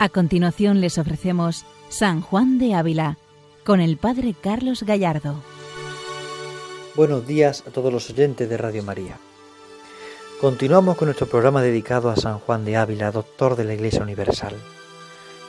A continuación les ofrecemos San Juan de Ávila con el Padre Carlos Gallardo. Buenos días a todos los oyentes de Radio María. Continuamos con nuestro programa dedicado a San Juan de Ávila, doctor de la Iglesia Universal.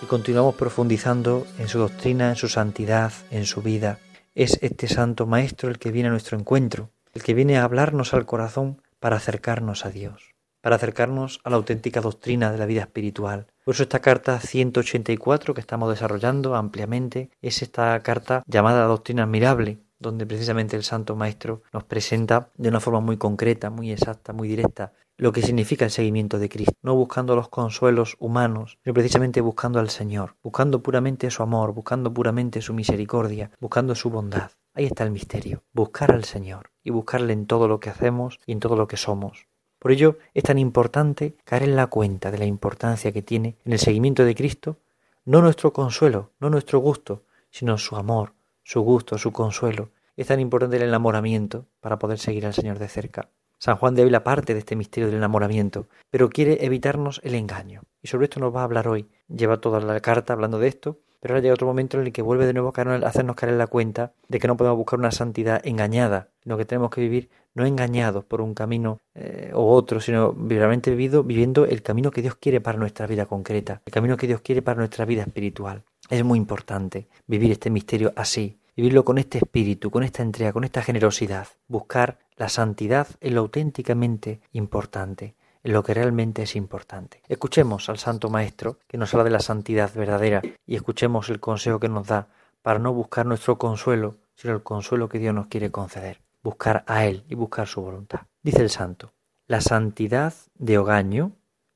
Y continuamos profundizando en su doctrina, en su santidad, en su vida. Es este santo maestro el que viene a nuestro encuentro, el que viene a hablarnos al corazón para acercarnos a Dios para acercarnos a la auténtica doctrina de la vida espiritual. Por eso esta carta 184 que estamos desarrollando ampliamente es esta carta llamada Doctrina Admirable, donde precisamente el Santo Maestro nos presenta de una forma muy concreta, muy exacta, muy directa, lo que significa el seguimiento de Cristo, no buscando los consuelos humanos, sino precisamente buscando al Señor, buscando puramente su amor, buscando puramente su misericordia, buscando su bondad. Ahí está el misterio, buscar al Señor y buscarle en todo lo que hacemos y en todo lo que somos. Por ello es tan importante caer en la cuenta de la importancia que tiene en el seguimiento de Cristo no nuestro consuelo, no nuestro gusto, sino su amor, su gusto, su consuelo. Es tan importante el enamoramiento para poder seguir al Señor de cerca. San Juan de Ávila parte de este misterio del enamoramiento, pero quiere evitarnos el engaño. Y sobre esto nos va a hablar hoy. Lleva toda la carta hablando de esto, pero ahora llega otro momento en el que vuelve de nuevo a hacernos caer en la cuenta de que no podemos buscar una santidad engañada, sino que tenemos que vivir no engañados por un camino eh, otro, sino realmente vivido, viviendo el camino que Dios quiere para nuestra vida concreta, el camino que Dios quiere para nuestra vida espiritual. Es muy importante vivir este misterio así, vivirlo con este espíritu, con esta entrega, con esta generosidad, buscar la santidad en lo auténticamente importante, lo que realmente es importante. Escuchemos al Santo Maestro que nos habla de la santidad verdadera y escuchemos el consejo que nos da para no buscar nuestro consuelo, sino el consuelo que Dios nos quiere conceder, buscar a Él y buscar su voluntad. Dice el Santo, la santidad de Ogaño,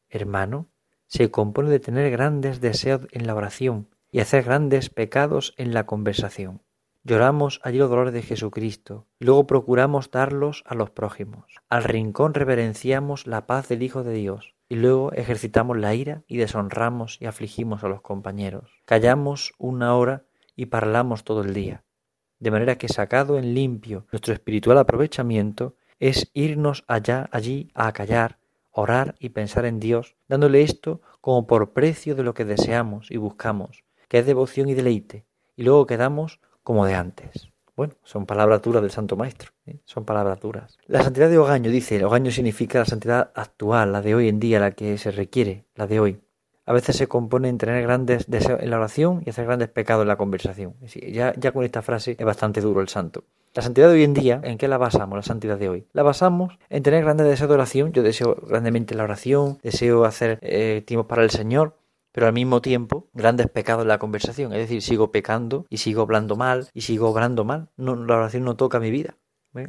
hermano, se compone de tener grandes deseos en la oración y hacer grandes pecados en la conversación. Lloramos allí los dolores de Jesucristo y luego procuramos darlos a los prójimos. Al rincón reverenciamos la paz del Hijo de Dios y luego ejercitamos la ira y deshonramos y afligimos a los compañeros. Callamos una hora y parlamos todo el día. De manera que sacado en limpio nuestro espiritual aprovechamiento es irnos allá, allí, a callar, orar y pensar en Dios, dándole esto como por precio de lo que deseamos y buscamos, que es devoción y deleite, y luego quedamos como de antes. Bueno, son palabras duras del Santo Maestro, ¿eh? son palabras duras. La santidad de Ogaño, dice, Ogaño significa la santidad actual, la de hoy en día, la que se requiere, la de hoy. A veces se compone en tener grandes deseos en la oración y hacer grandes pecados en la conversación. Ya, ya con esta frase es bastante duro el santo. La santidad de hoy en día, ¿en qué la basamos, la santidad de hoy? La basamos en tener grandes deseos de oración. Yo deseo grandemente la oración, deseo hacer eh, para el Señor, pero al mismo tiempo grandes pecados en la conversación. Es decir, sigo pecando y sigo hablando mal y sigo obrando mal. No, la oración no toca mi vida.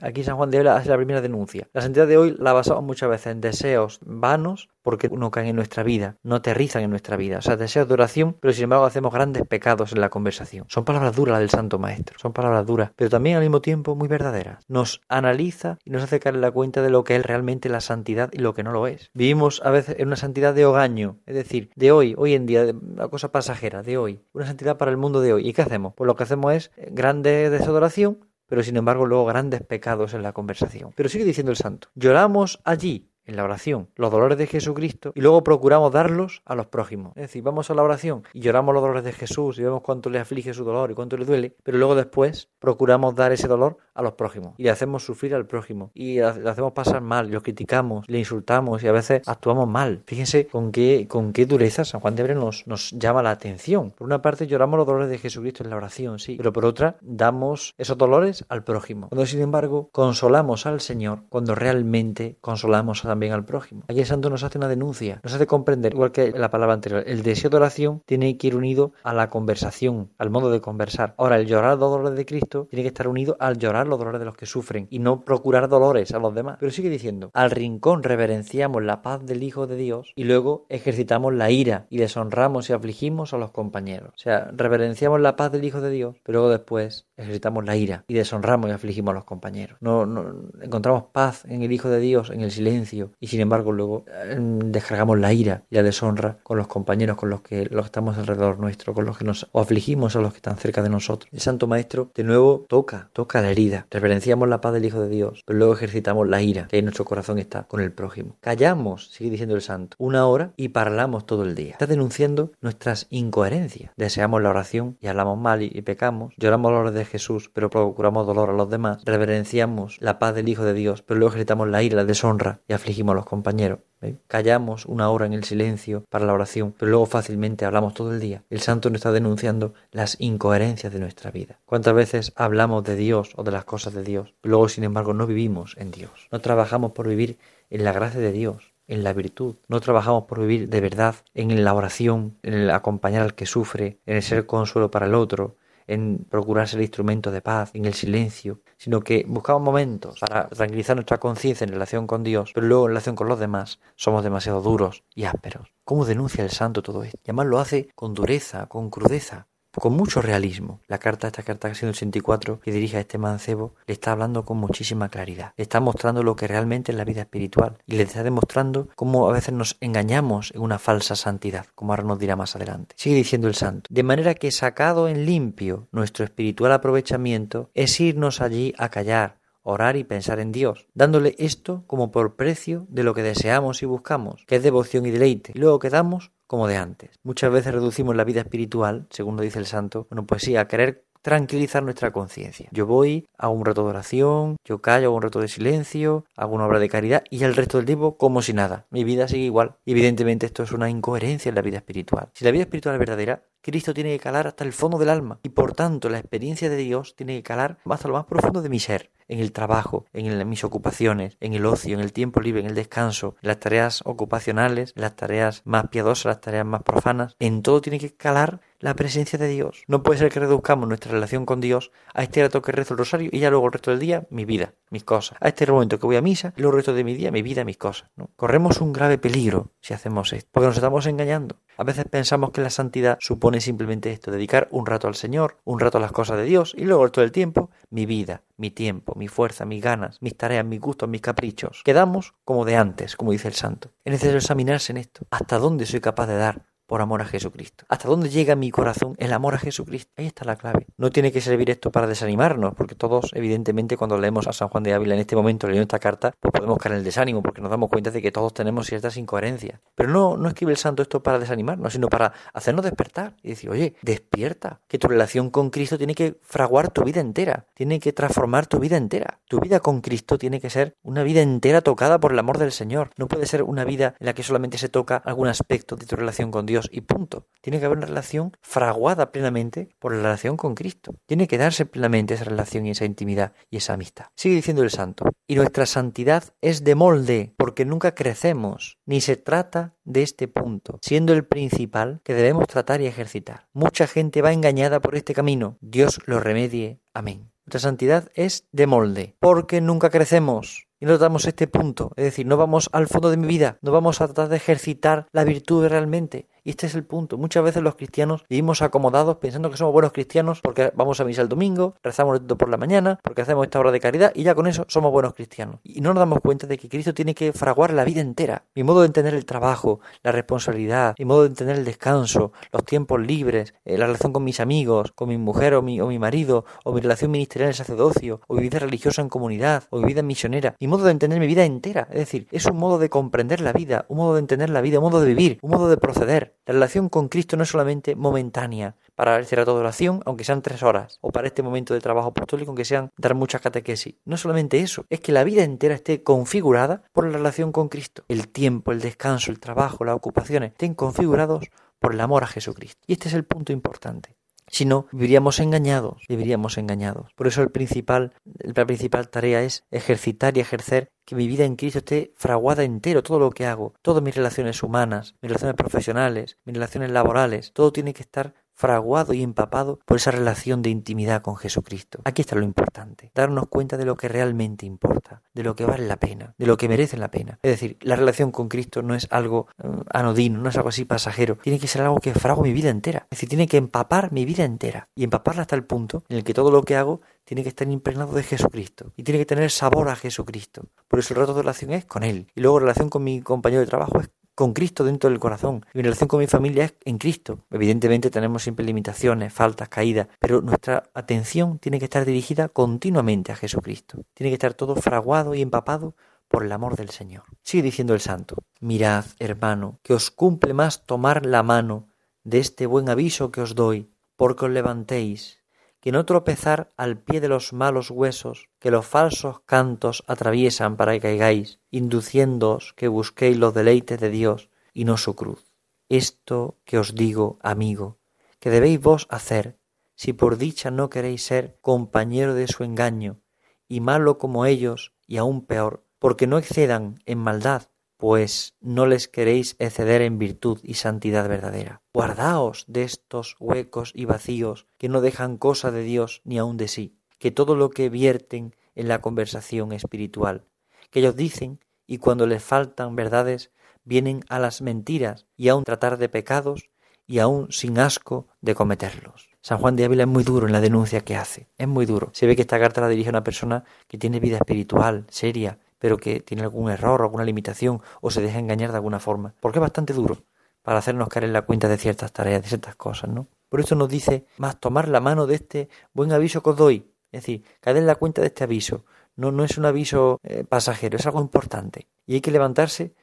Aquí San Juan de Ávila hace la primera denuncia. La santidad de hoy la basamos muchas veces en deseos vanos porque no caen en nuestra vida, no aterrizan en nuestra vida. O sea, deseos de oración, pero sin embargo hacemos grandes pecados en la conversación. Son palabras duras las del Santo Maestro, son palabras duras, pero también al mismo tiempo muy verdaderas. Nos analiza y nos hace caer en la cuenta de lo que es realmente la santidad y lo que no lo es. Vivimos a veces en una santidad de hogaño, es decir, de hoy, hoy en día, una cosa pasajera, de hoy, una santidad para el mundo de hoy. ¿Y qué hacemos? Pues lo que hacemos es grandes deseos de oración, pero sin embargo luego grandes pecados en la conversación. Pero sigue diciendo el santo, lloramos allí en la oración los dolores de Jesucristo y luego procuramos darlos a los prójimos. Es decir, vamos a la oración y lloramos los dolores de Jesús y vemos cuánto le aflige su dolor y cuánto le duele, pero luego después procuramos dar ese dolor a los prójimos y le hacemos sufrir al prójimo y le hacemos pasar mal, lo criticamos, le insultamos y a veces actuamos mal. Fíjense con qué, con qué dureza San Juan de Bre nos, nos llama la atención. Por una parte lloramos los dolores de Jesucristo en la oración, sí, pero por otra damos esos dolores al prójimo. Cuando sin embargo consolamos al Señor, cuando realmente consolamos también al prójimo. Aquí el santo nos hace una denuncia, nos hace comprender, igual que la palabra anterior, el deseo de oración tiene que ir unido a la conversación, al modo de conversar. Ahora, el llorar los dolores de Cristo tiene que estar unido al llorar los dolores de los que sufren y no procurar dolores a los demás. Pero sigue diciendo, al rincón reverenciamos la paz del Hijo de Dios y luego ejercitamos la ira y deshonramos y afligimos a los compañeros. O sea, reverenciamos la paz del Hijo de Dios, pero luego después ejercitamos la ira y deshonramos y afligimos a los compañeros. No, no encontramos paz en el Hijo de Dios, en el silencio, y sin embargo luego em, descargamos la ira y la deshonra con los compañeros con los que, los estamos alrededor nuestro, con los que nos afligimos a los que están cerca de nosotros. El Santo Maestro de nuevo toca, toca la herida. Reverenciamos la paz del Hijo de Dios, pero luego ejercitamos la ira que en nuestro corazón está con el prójimo. Callamos, sigue diciendo el Santo, una hora y parlamos todo el día. Está denunciando nuestras incoherencias. Deseamos la oración y hablamos mal y, pecamos. Lloramos dolores de Jesús, pero procuramos dolor a los demás. Reverenciamos la paz del Hijo de Dios, pero luego ejercitamos la ira, la deshonra y afligimos a los compañeros. Callamos una hora en el silencio para la oración, pero luego fácilmente hablamos todo el día. El santo nos está denunciando las incoherencias de nuestra vida. ¿Cuántas veces hablamos de Dios o de las cosas de Dios, pero luego sin embargo no vivimos en Dios? No trabajamos por vivir en la gracia de Dios, en la virtud. No trabajamos por vivir de verdad en la oración, en el acompañar al que sufre, en el ser consuelo para el otro, en procurar ser instrumento de paz, en el silencio, sino que buscamos momentos para tranquilizar nuestra conciencia en relación con Dios, pero luego en relación con los demás somos demasiado duros y ásperos. ¿Cómo denuncia el santo todo esto? Y además lo hace con dureza, con crudeza, con mucho realismo. La carta, esta carta 184 que dirige a este mancebo, le está hablando con muchísima claridad. Le está mostrando lo que realmente es la vida espiritual y le está demostrando cómo a veces nos engañamos en una falsa santidad, como ahora nos dirá más adelante. Sigue diciendo el santo. De manera que sacado en limpio nuestro espiritual aprovechamiento es irnos allí a callar, orar y pensar en Dios, dándole esto como por precio de lo que deseamos y buscamos, que es devoción y deleite. Y luego quedamos como de antes. Muchas veces reducimos la vida espiritual, según lo dice el santo, bueno, pues sí, a querer tranquilizar nuestra conciencia. Yo voy, hago un rato de oración, yo callo, hago un rato de silencio, hago una obra de caridad y el resto del tiempo como si nada. Mi vida sigue igual. Evidentemente esto es una incoherencia en la vida espiritual. Si la vida espiritual es verdadera, Cristo tiene que calar hasta el fondo del alma y por tanto la experiencia de Dios tiene que calar hasta lo más profundo de mi ser, en el trabajo, en mis ocupaciones, en el ocio, en el tiempo libre, en el descanso, en las tareas ocupacionales, en las tareas más piadosas, las tareas más profanas, en todo tiene que calar la presencia de Dios. No puede ser que reduzcamos nuestra relación con Dios a este rato que rezo el rosario y ya luego el resto del día mi vida, mis cosas. A este momento que voy a misa y luego el resto de mi día mi vida, mis cosas. Corremos un grave peligro si hacemos esto, porque nos estamos engañando. A veces pensamos que la santidad supone simplemente esto, dedicar un rato al Señor, un rato a las cosas de Dios y luego el tiempo mi vida, mi tiempo, mi fuerza, mis ganas, mis tareas, mis gustos, mis caprichos. Quedamos como de antes, como dice el santo. Es necesario examinarse en esto. ¿Hasta dónde soy capaz de dar por amor a Jesucristo. ¿Hasta dónde llega mi corazón el amor a Jesucristo? Ahí está la clave. No tiene que servir esto para desanimarnos, porque todos, evidentemente, cuando leemos a San Juan de Ávila en este momento, leyendo esta carta, pues podemos caer en el desánimo, porque nos damos cuenta de que todos tenemos ciertas incoherencias. Pero no, no escribe el santo esto para desanimarnos, sino para hacernos despertar y decir, oye, despierta, que tu relación con Cristo tiene que fraguar tu vida entera, tiene que transformar tu vida entera. Tu vida con Cristo tiene que ser una vida entera tocada por el amor del Señor. No puede ser una vida en la que solamente se toca algún aspecto de tu relación con Dios y punto. Tiene que haber una relación fraguada plenamente por la relación con Cristo. Tiene que darse plenamente esa relación y esa intimidad y esa amistad. Sigue diciendo el santo. Y nuestra santidad es de molde porque nunca crecemos, ni se trata de este punto, siendo el principal que debemos tratar y ejercitar. Mucha gente va engañada por este camino. Dios lo remedie. Amén. Nuestra santidad es de molde porque nunca crecemos y no damos este punto, es decir, no vamos al fondo de mi vida, no vamos a tratar de ejercitar la virtud realmente, y este es el punto. Muchas veces los cristianos vivimos acomodados pensando que somos buenos cristianos porque vamos a misa el domingo, rezamos por la mañana, porque hacemos esta obra de caridad y ya con eso somos buenos cristianos. Y no nos damos cuenta de que Cristo tiene que fraguar la vida entera. Mi modo de entender el trabajo, la responsabilidad, mi modo de entender el descanso, los tiempos libres, eh, la relación con mis amigos, con mi mujer o mi, o mi marido, o mi relación ministerial en el sacerdocio, o mi vida religiosa en comunidad, o mi vida misionera, mi modo de entender mi vida entera. Es decir, es un modo de comprender la vida, un modo de entender la vida, un modo de vivir, un modo de proceder. La relación con Cristo no es solamente momentánea para el rato de oración, aunque sean tres horas, o para este momento de trabajo apostólico, aunque sean dar muchas catequesis. No solamente eso, es que la vida entera esté configurada por la relación con Cristo. El tiempo, el descanso, el trabajo, las ocupaciones, estén configurados por el amor a Jesucristo. Y este es el punto importante. Si no, viviríamos engañados, viviríamos engañados. Por eso el principal, la principal tarea es ejercitar y ejercer que mi vida en Cristo esté fraguada entero, todo lo que hago, todas mis relaciones humanas, mis relaciones profesionales, mis relaciones laborales, todo tiene que estar fraguado y empapado por esa relación de intimidad con Jesucristo. Aquí está lo importante, darnos cuenta de lo que realmente importa, de lo que vale la pena, de lo que merece la pena. Es decir, la relación con Cristo no es algo eh, anodino, no es algo así pasajero, tiene que ser algo que frago mi vida entera, es decir, tiene que empapar mi vida entera y empaparla hasta el punto en el que todo lo que hago tiene que estar impregnado de Jesucristo y tiene que tener sabor a Jesucristo. Por eso el rato de relación es con Él. Y luego la relación con mi compañero de trabajo es con Cristo dentro del corazón. Mi relación con mi familia es en Cristo. Evidentemente tenemos siempre limitaciones, faltas, caídas, pero nuestra atención tiene que estar dirigida continuamente a Jesucristo. Tiene que estar todo fraguado y empapado por el amor del Señor. Sigue diciendo el santo, mirad, hermano, que os cumple más tomar la mano de este buen aviso que os doy, porque os levantéis, que no tropezar al pie de los malos huesos que los falsos cantos atraviesan para que caigáis, induciéndoos que busquéis los deleites de Dios y no su cruz. Esto que os digo, amigo, que debéis vos hacer, si por dicha no queréis ser compañero de su engaño, y malo como ellos, y aún peor, porque no excedan en maldad, pues no les queréis exceder en virtud y santidad verdadera. Guardaos de estos huecos y vacíos que no dejan cosa de Dios ni aun de sí, que todo lo que vierten en la conversación espiritual, que ellos dicen y cuando les faltan verdades vienen a las mentiras y aun tratar de pecados y aun sin asco de cometerlos. San Juan de Ávila es muy duro en la denuncia que hace, es muy duro. Se ve que esta carta la dirige a una persona que tiene vida espiritual, seria, pero que tiene algún error, alguna limitación o se deja engañar de alguna forma. Porque es bastante duro para hacernos caer en la cuenta de ciertas tareas, de ciertas cosas, ¿no? Por eso nos dice, más tomar la mano de este buen aviso que os doy. Es decir, caer en la cuenta de este aviso. No, no es un aviso eh, pasajero, es algo importante. Y hay que levantarse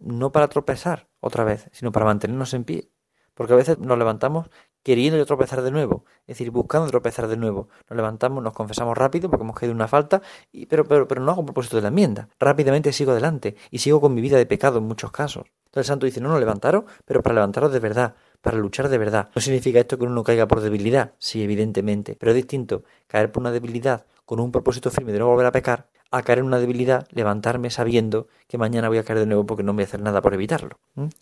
no para tropezar otra vez, sino para mantenernos en pie. Porque a veces nos levantamos queriendo tropezar de nuevo, es decir, buscando tropezar de nuevo. Nos levantamos, nos confesamos rápido porque hemos caído en una falta, y, pero, pero, pero no hago propósito de la enmienda. Rápidamente sigo adelante y sigo con mi vida de pecado en muchos casos. Entonces el santo dice, no, no, levantaros, pero para levantaros de verdad, para luchar de verdad. No significa esto que uno no caiga por debilidad, sí, evidentemente, pero es distinto caer por una debilidad con un propósito firme de no volver a pecar, a caer en una debilidad, levantarme sabiendo que mañana voy a caer de nuevo porque no voy a hacer nada por evitarlo.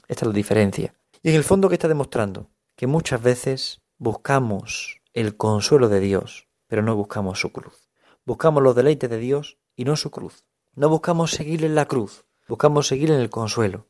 Esta es la diferencia. Y en el fondo, ¿qué está demostrando? Que muchas veces buscamos el consuelo de Dios, pero no buscamos su cruz. Buscamos los deleites de Dios y no su cruz. No buscamos seguir en la cruz, buscamos seguir en el consuelo,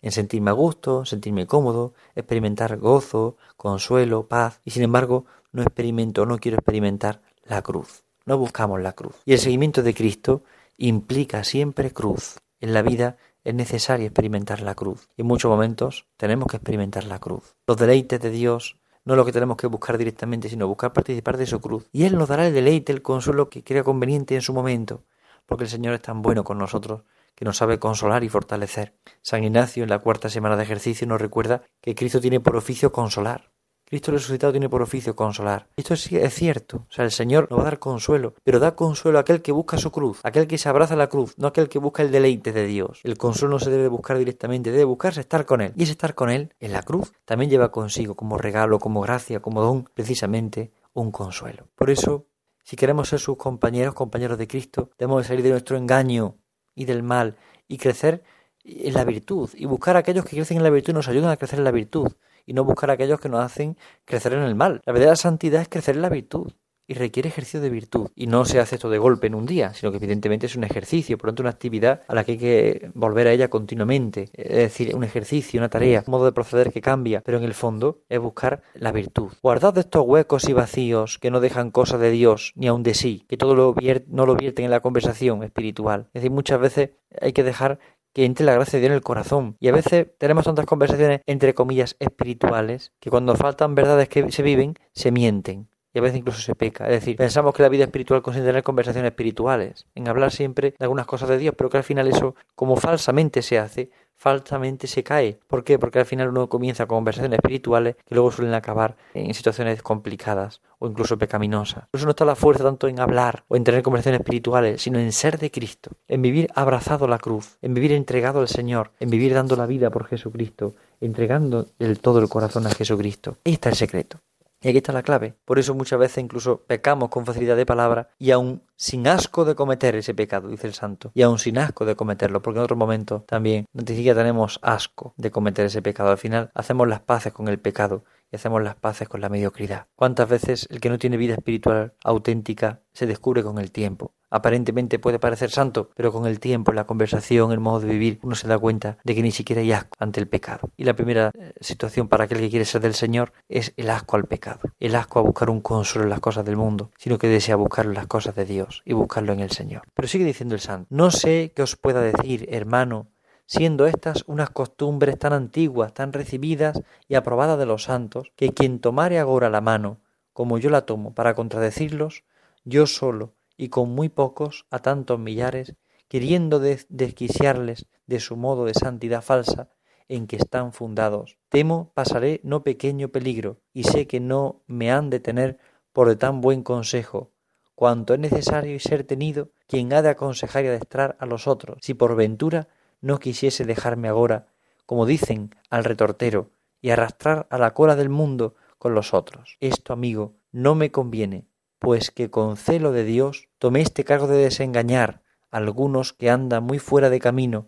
en sentirme a gusto, sentirme cómodo, experimentar gozo, consuelo, paz, y sin embargo no experimento, no quiero experimentar la cruz. No buscamos la cruz. Y el seguimiento de Cristo implica siempre cruz. En la vida es necesario experimentar la cruz. Y en muchos momentos tenemos que experimentar la cruz. Los deleites de Dios no es lo que tenemos que buscar directamente, sino buscar participar de su cruz. Y Él nos dará el deleite, el consuelo que crea conveniente en su momento, porque el Señor es tan bueno con nosotros que nos sabe consolar y fortalecer. San Ignacio en la cuarta semana de ejercicio nos recuerda que Cristo tiene por oficio consolar. Cristo resucitado tiene por oficio consolar. Esto es, cierto. O sea, el Señor nos va a dar consuelo, pero da consuelo a aquel que busca su cruz, aquel que se abraza a la cruz, no aquel que busca el deleite de Dios. El consuelo no se debe buscar directamente, debe buscarse estar con Él. Y ese estar con Él en la cruz también lleva consigo como regalo, como gracia, como don, precisamente un consuelo. Por eso, si queremos ser sus compañeros, compañeros de Cristo, debemos salir de nuestro engaño y del mal y crecer en la virtud y buscar a aquellos que crecen en la virtud y nos ayudan a crecer en la virtud y no buscar a aquellos que nos hacen crecer en el mal. La verdadera santidad es crecer en la virtud y requiere ejercicio de virtud. Y no se hace esto de golpe en un día, sino que evidentemente es un ejercicio, por lo tanto una actividad a la que hay que volver a ella continuamente. Es decir, un ejercicio, una tarea, un modo de proceder que cambia, pero en el fondo es buscar la virtud. Guardad estos huecos y vacíos que no dejan cosa de Dios ni aun de sí, que todo lo no lo vierten en la conversación espiritual. Es decir, muchas veces hay que dejar que entre la gracia de Dios en el corazón. Y a veces tenemos tantas conversaciones, entre comillas, espirituales, que cuando faltan verdades que se viven, se mienten. Y a veces incluso se peca. Es decir, pensamos que la vida espiritual consiste en tener conversaciones espirituales, en hablar siempre de algunas cosas de Dios, pero que al final eso, como falsamente se hace, falsamente se cae. ¿Por qué? Porque al final uno comienza con conversaciones espirituales que luego suelen acabar en situaciones complicadas o incluso pecaminosas. Por eso no está la fuerza tanto en hablar o en tener conversaciones espirituales, sino en ser de Cristo, en vivir abrazado a la cruz, en vivir entregado al Señor, en vivir dando la vida por Jesucristo, entregando del todo el corazón a Jesucristo. Ahí está el secreto. Y aquí está la clave. Por eso muchas veces incluso pecamos con facilidad de palabra y aún sin asco de cometer ese pecado, dice el santo. Y aún sin asco de cometerlo, porque en otro momento también no te siquiera tenemos asco de cometer ese pecado. Al final hacemos las paces con el pecado y hacemos las paces con la mediocridad. ¿Cuántas veces el que no tiene vida espiritual auténtica se descubre con el tiempo? Aparentemente puede parecer santo, pero con el tiempo, la conversación, el modo de vivir, uno se da cuenta de que ni siquiera hay asco ante el pecado. Y la primera eh, situación para aquel que quiere ser del Señor es el asco al pecado, el asco a buscar un consuelo en las cosas del mundo, sino que desea buscarlo en las cosas de Dios y buscarlo en el Señor. Pero sigue diciendo el santo, no sé qué os pueda decir, hermano, siendo estas unas costumbres tan antiguas, tan recibidas y aprobadas de los santos, que quien tomare agora la mano, como yo la tomo, para contradecirlos, yo solo y con muy pocos, a tantos millares, queriendo desquiciarles de su modo de santidad falsa en que están fundados. Temo pasaré no pequeño peligro, y sé que no me han de tener por de tan buen consejo, cuanto es necesario y ser tenido quien ha de aconsejar y adestrar a los otros, si por ventura no quisiese dejarme agora, como dicen, al retortero, y arrastrar a la cola del mundo con los otros. Esto, amigo, no me conviene, pues que con celo de Dios tomé este cargo de desengañar a algunos que andan muy fuera de camino,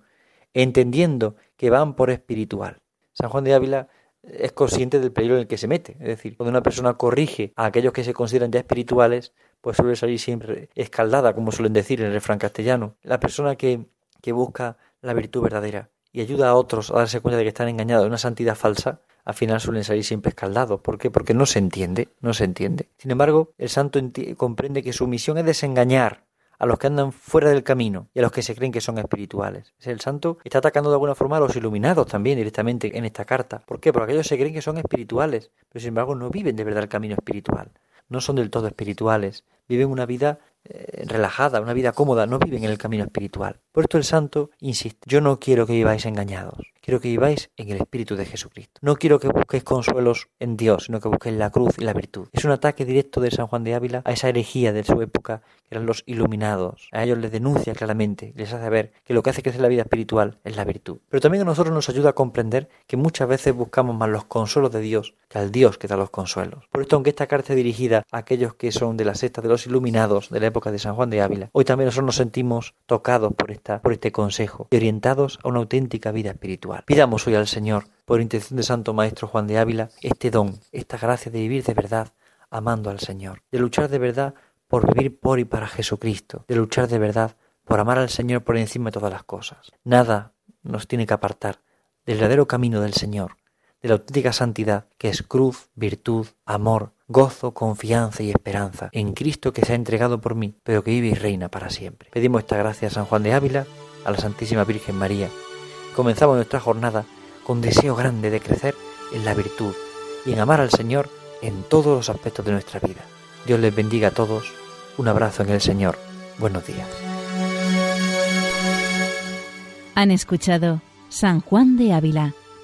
entendiendo que van por espiritual. San Juan de Ávila es consciente del peligro en el que se mete. Es decir, cuando una persona corrige a aquellos que se consideran ya espirituales, pues suele salir siempre escaldada, como suelen decir en el refrán castellano. La persona que, que busca la virtud verdadera y ayuda a otros a darse cuenta de que están engañados de una santidad falsa, al final suelen salir siempre escaldados. ¿Por qué? Porque no se entiende, no se entiende. Sin embargo, el santo comprende que su misión es desengañar a los que andan fuera del camino y a los que se creen que son espirituales. El santo está atacando de alguna forma a los iluminados también directamente en esta carta. ¿Por qué? Porque aquellos se creen que son espirituales, pero sin embargo no viven de verdad el camino espiritual. No son del todo espirituales, viven una vida eh, relajada, una vida cómoda, no viven en el camino espiritual. Por esto el santo insiste, yo no quiero que viváis engañados, quiero que viváis en el Espíritu de Jesucristo. No quiero que busquéis consuelos en Dios, sino que busquéis la cruz y la virtud. Es un ataque directo de San Juan de Ávila a esa herejía de su época, que eran los iluminados. A ellos les denuncia claramente, les hace ver que lo que hace crecer la vida espiritual es la virtud. Pero también a nosotros nos ayuda a comprender que muchas veces buscamos más los consuelos de Dios que al Dios que da los consuelos. Por esto, aunque esta carta es dirigida a aquellos que son de la secta de los iluminados de la época de San Juan de Ávila. Hoy también nosotros nos sentimos tocados por, por este consejo y orientados a una auténtica vida espiritual. Pidamos hoy al Señor, por intención de Santo Maestro Juan de Ávila, este don, esta gracia de vivir de verdad, amando al Señor, de luchar de verdad por vivir por y para Jesucristo, de luchar de verdad por amar al Señor por encima de todas las cosas. Nada nos tiene que apartar del verdadero camino del Señor, de la auténtica santidad, que es cruz, virtud, amor, gozo, confianza y esperanza en Cristo que se ha entregado por mí, pero que vive y reina para siempre. Pedimos esta gracia a San Juan de Ávila, a la Santísima Virgen María. Comenzamos nuestra jornada con deseo grande de crecer en la virtud y en amar al Señor en todos los aspectos de nuestra vida. Dios les bendiga a todos. Un abrazo en el Señor. Buenos días. Han escuchado San Juan de Ávila,